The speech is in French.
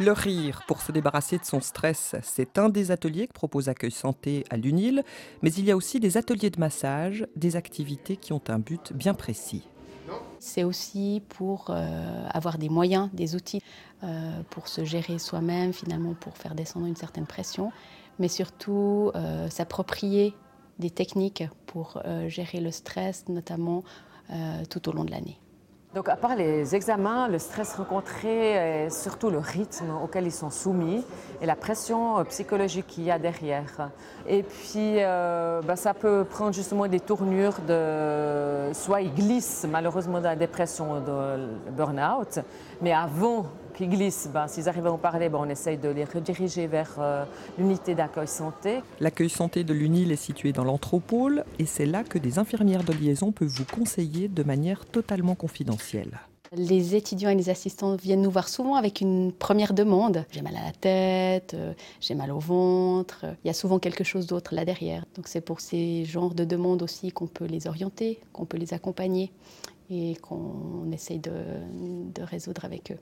Le rire pour se débarrasser de son stress, c'est un des ateliers que propose Accueil Santé à l'UNIL, mais il y a aussi des ateliers de massage, des activités qui ont un but bien précis. C'est aussi pour euh, avoir des moyens, des outils euh, pour se gérer soi-même, finalement pour faire descendre une certaine pression, mais surtout euh, s'approprier des techniques pour gérer le stress, notamment tout au long de l'année. Donc, à part les examens, le stress rencontré et surtout le rythme auquel ils sont soumis et la pression euh, psychologique qu'il y a derrière. Et puis, euh, ben, ça peut prendre justement des tournures de. Soit ils glissent malheureusement dans la dépression, dans le burn-out, mais avant qui glissent, ben, s'ils arrivent à en parler, ben, on essaye de les rediriger vers euh, l'unité d'accueil santé. L'accueil santé de l'UNIL est situé dans l'Anthropole et c'est là que des infirmières de liaison peuvent vous conseiller de manière totalement confidentielle. Les étudiants et les assistants viennent nous voir souvent avec une première demande. J'ai mal à la tête, euh, j'ai mal au ventre. Il y a souvent quelque chose d'autre là derrière. Donc c'est pour ces genres de demandes aussi qu'on peut les orienter, qu'on peut les accompagner et qu'on essaye de résoudre avec eux.